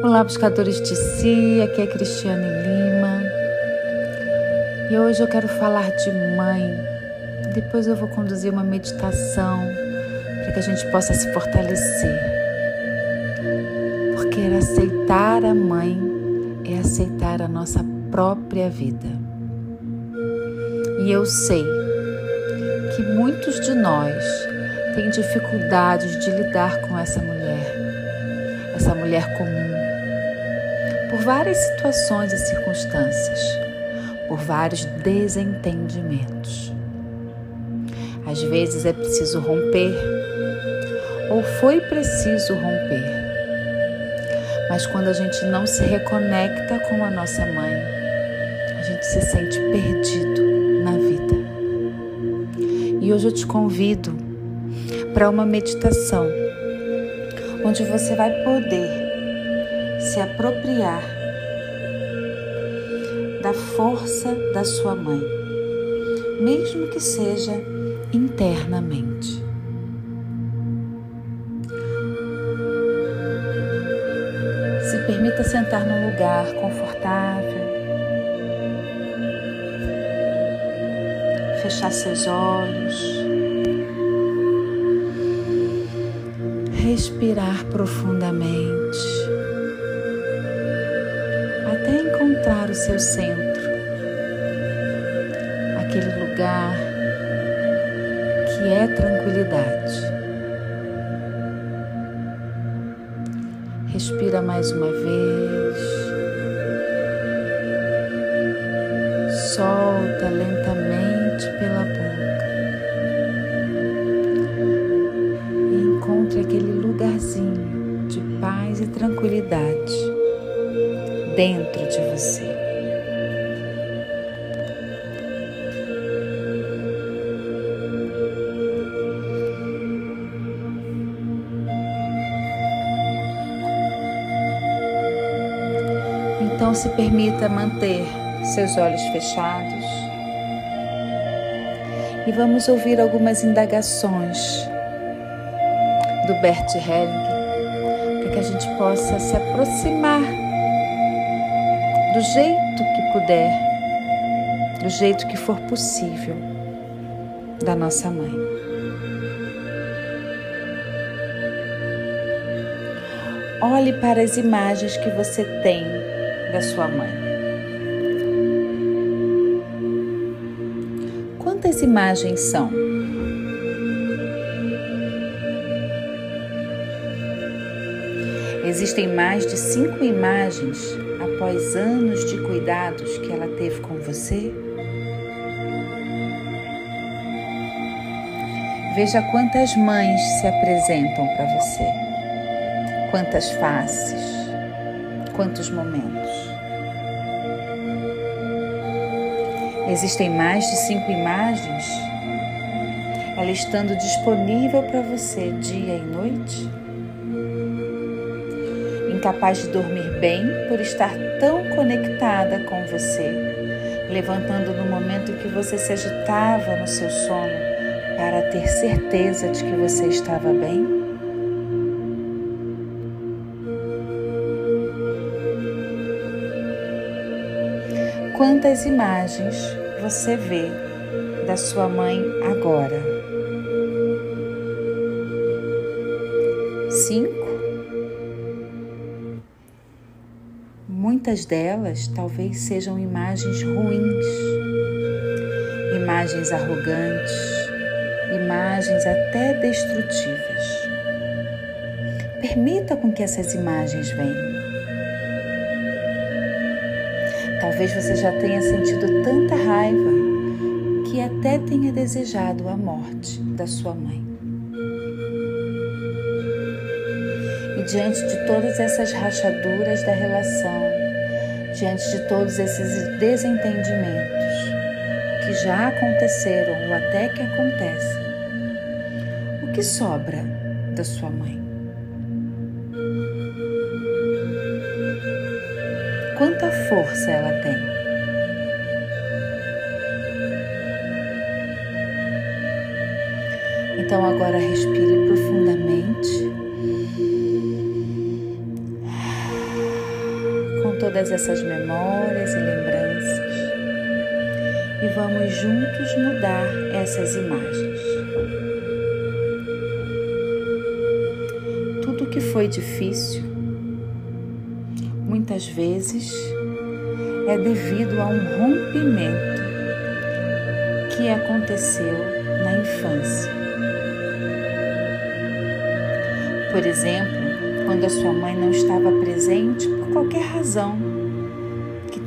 Olá, buscadores de si, aqui é Cristiane Lima e hoje eu quero falar de mãe. Depois eu vou conduzir uma meditação para que a gente possa se fortalecer. Porque aceitar a mãe é aceitar a nossa própria vida. E eu sei que muitos de nós têm dificuldades de lidar com essa mulher, essa mulher comum por várias situações e circunstâncias, por vários desentendimentos. Às vezes é preciso romper, ou foi preciso romper. Mas quando a gente não se reconecta com a nossa mãe, a gente se sente perdido na vida. E hoje eu te convido para uma meditação onde você vai poder se apropriar da força da sua mãe, mesmo que seja internamente. Se permita sentar num lugar confortável, fechar seus olhos, respirar profundamente até encontrar o seu centro, aquele lugar que é tranquilidade. Respira mais uma vez. Solta lentamente pela boca. E encontre aquele lugarzinho de paz e tranquilidade dentro de você. Então se permita manter seus olhos fechados e vamos ouvir algumas indagações do Bert Helling para que a gente possa se aproximar do jeito que puder, do jeito que for possível, da nossa mãe. Olhe para as imagens que você tem da sua mãe. Quantas imagens são? Existem mais de cinco imagens após anos de cuidados que ela teve com você? Veja quantas mães se apresentam para você, quantas faces, quantos momentos. Existem mais de cinco imagens, ela estando disponível para você dia e noite? Incapaz de dormir bem por estar tão conectada com você, levantando no momento que você se agitava no seu sono para ter certeza de que você estava bem? Quantas imagens você vê da sua mãe agora? Muitas delas talvez sejam imagens ruins, imagens arrogantes, imagens até destrutivas. Permita com que essas imagens venham. Talvez você já tenha sentido tanta raiva que até tenha desejado a morte da sua mãe. E diante de todas essas rachaduras da relação, diante de todos esses desentendimentos que já aconteceram ou até que acontecem, o que sobra da sua mãe? Quanta força ela tem? Então agora respire profundamente. Todas essas memórias e lembranças e vamos juntos mudar essas imagens. Tudo que foi difícil, muitas vezes, é devido a um rompimento que aconteceu na infância. Por exemplo, quando a sua mãe não estava presente por qualquer razão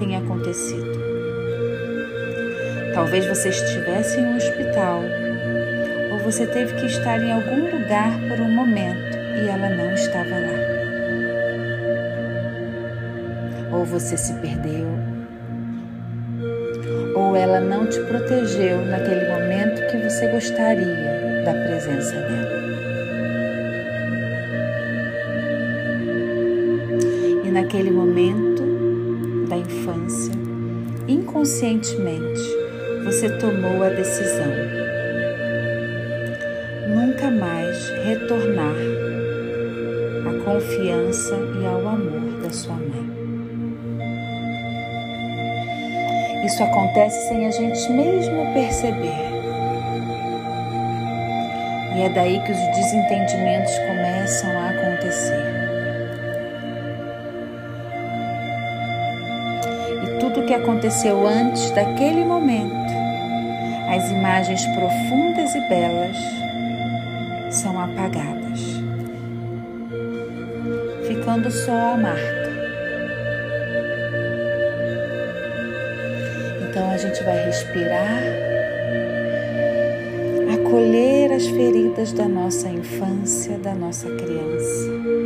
tenha acontecido. Talvez você estivesse em um hospital ou você teve que estar em algum lugar por um momento e ela não estava lá. Ou você se perdeu, ou ela não te protegeu naquele momento que você gostaria da presença dela. E naquele momento infância, inconscientemente, você tomou a decisão. Nunca mais retornar à confiança e ao amor da sua mãe. Isso acontece sem a gente mesmo perceber. E é daí que os desentendimentos começam a acontecer. Que aconteceu antes daquele momento, as imagens profundas e belas são apagadas, ficando só a marca. Então a gente vai respirar, acolher as feridas da nossa infância, da nossa criança.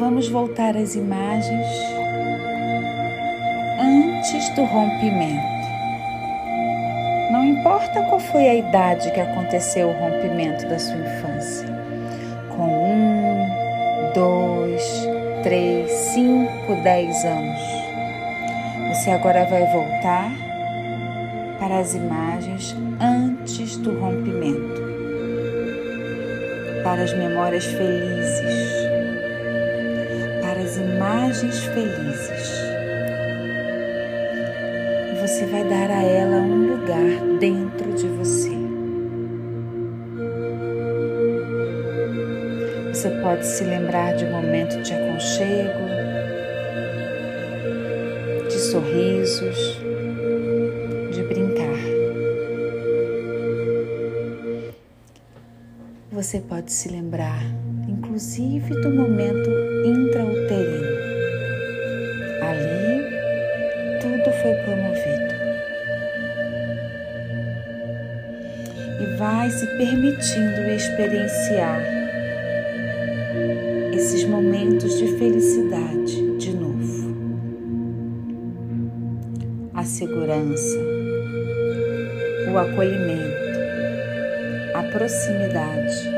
Vamos voltar às imagens antes do rompimento. Não importa qual foi a idade que aconteceu o rompimento da sua infância. Com um, dois, três, cinco, dez anos. Você agora vai voltar para as imagens antes do rompimento, para as memórias felizes imagens felizes. E você vai dar a ela um lugar dentro de você. Você pode se lembrar de um momento de aconchego, de sorrisos, de brincar. Você pode se lembrar, inclusive, do momento intrauterino. foi promovido. E vai se permitindo experienciar esses momentos de felicidade de novo. A segurança, o acolhimento, a proximidade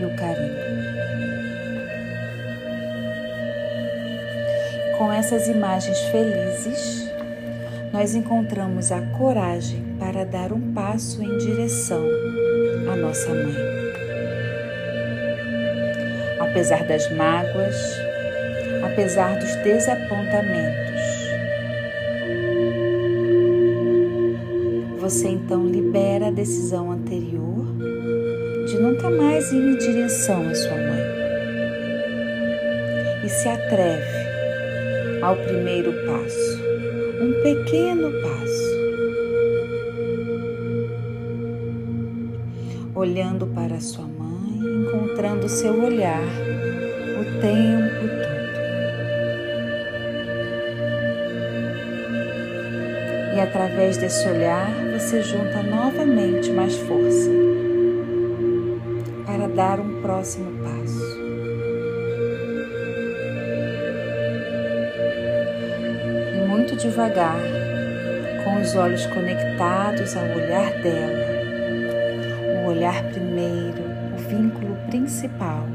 e o carinho. Com essas imagens felizes, nós encontramos a coragem para dar um passo em direção à nossa mãe. Apesar das mágoas, apesar dos desapontamentos, você então libera a decisão anterior de nunca mais ir em direção à sua mãe e se atreve ao primeiro passo um pequeno passo. Olhando para sua mãe, encontrando seu olhar o tempo todo. E através desse olhar você junta novamente mais força para dar um próximo devagar, com os olhos conectados ao olhar dela, o olhar primeiro, o vínculo principal.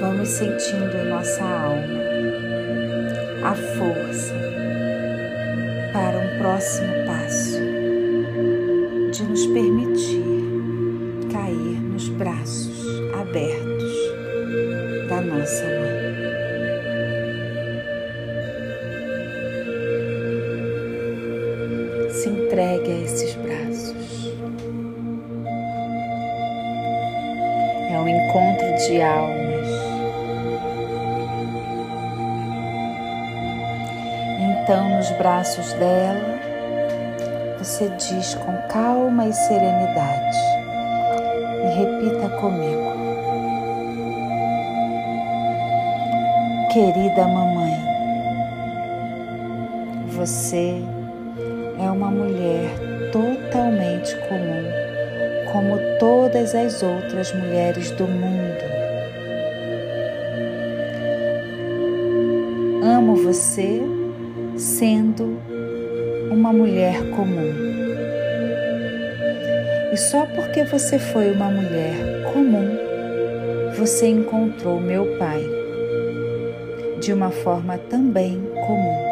Vamos sentindo em nossa alma a força para um próximo passo de nos permitir Se entregue a esses braços. É um encontro de almas. Então, nos braços dela, você diz com calma e serenidade e repita comigo. Querida mamãe, você é uma mulher totalmente comum, como todas as outras mulheres do mundo. Amo você sendo uma mulher comum. E só porque você foi uma mulher comum, você encontrou meu pai de uma forma também comum.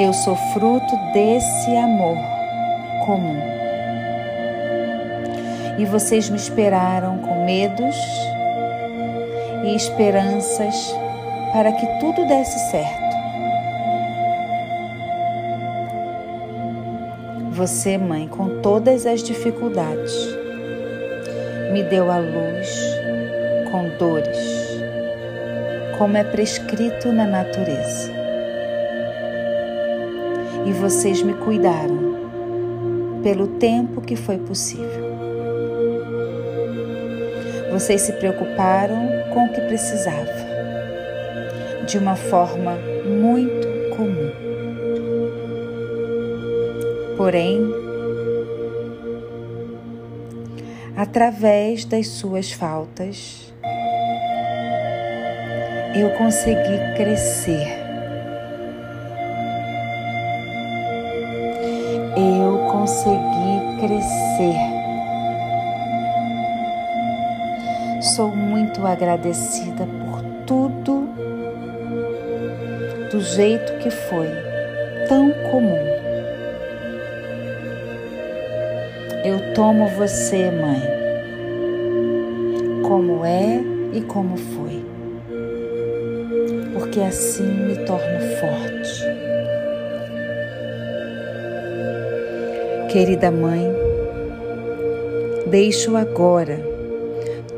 Eu sou fruto desse amor comum. E vocês me esperaram com medos e esperanças para que tudo desse certo. Você, mãe, com todas as dificuldades, me deu a luz com dores, como é prescrito na natureza. E vocês me cuidaram pelo tempo que foi possível. Vocês se preocuparam com o que precisava, de uma forma muito comum. Porém, através das suas faltas, eu consegui crescer. Eu consegui crescer. Sou muito agradecida por tudo do jeito que foi, tão comum. Eu tomo você, mãe, como é e como foi, porque assim me torno forte. Querida mãe, deixo agora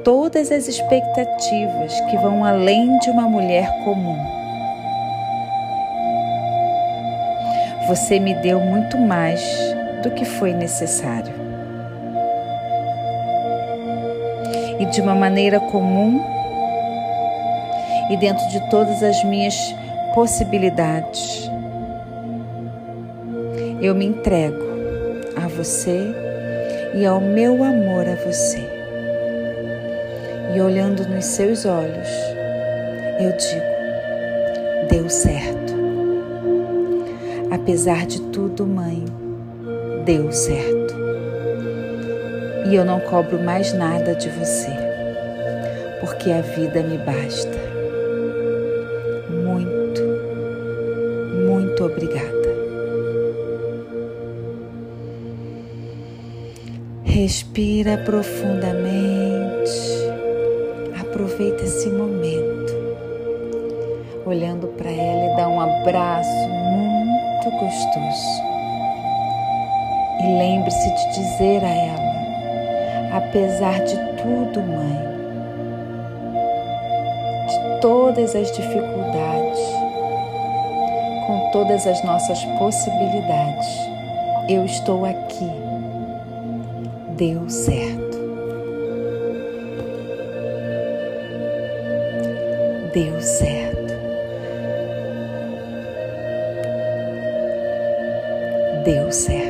todas as expectativas que vão além de uma mulher comum. Você me deu muito mais do que foi necessário. e de uma maneira comum e dentro de todas as minhas possibilidades. Eu me entrego você e ao meu amor a você. E olhando nos seus olhos, eu digo: deu certo. Apesar de tudo, mãe, deu certo e eu não cobro mais nada de você, porque a vida me basta. Muito, muito obrigada. Respira profundamente, aproveita esse momento, olhando para ela e dá um abraço muito gostoso. E lembre-se de dizer a ela: apesar de tudo, mãe, de todas as dificuldades, com todas as nossas possibilidades, eu estou aqui. Deu certo. Deu certo. Deu certo.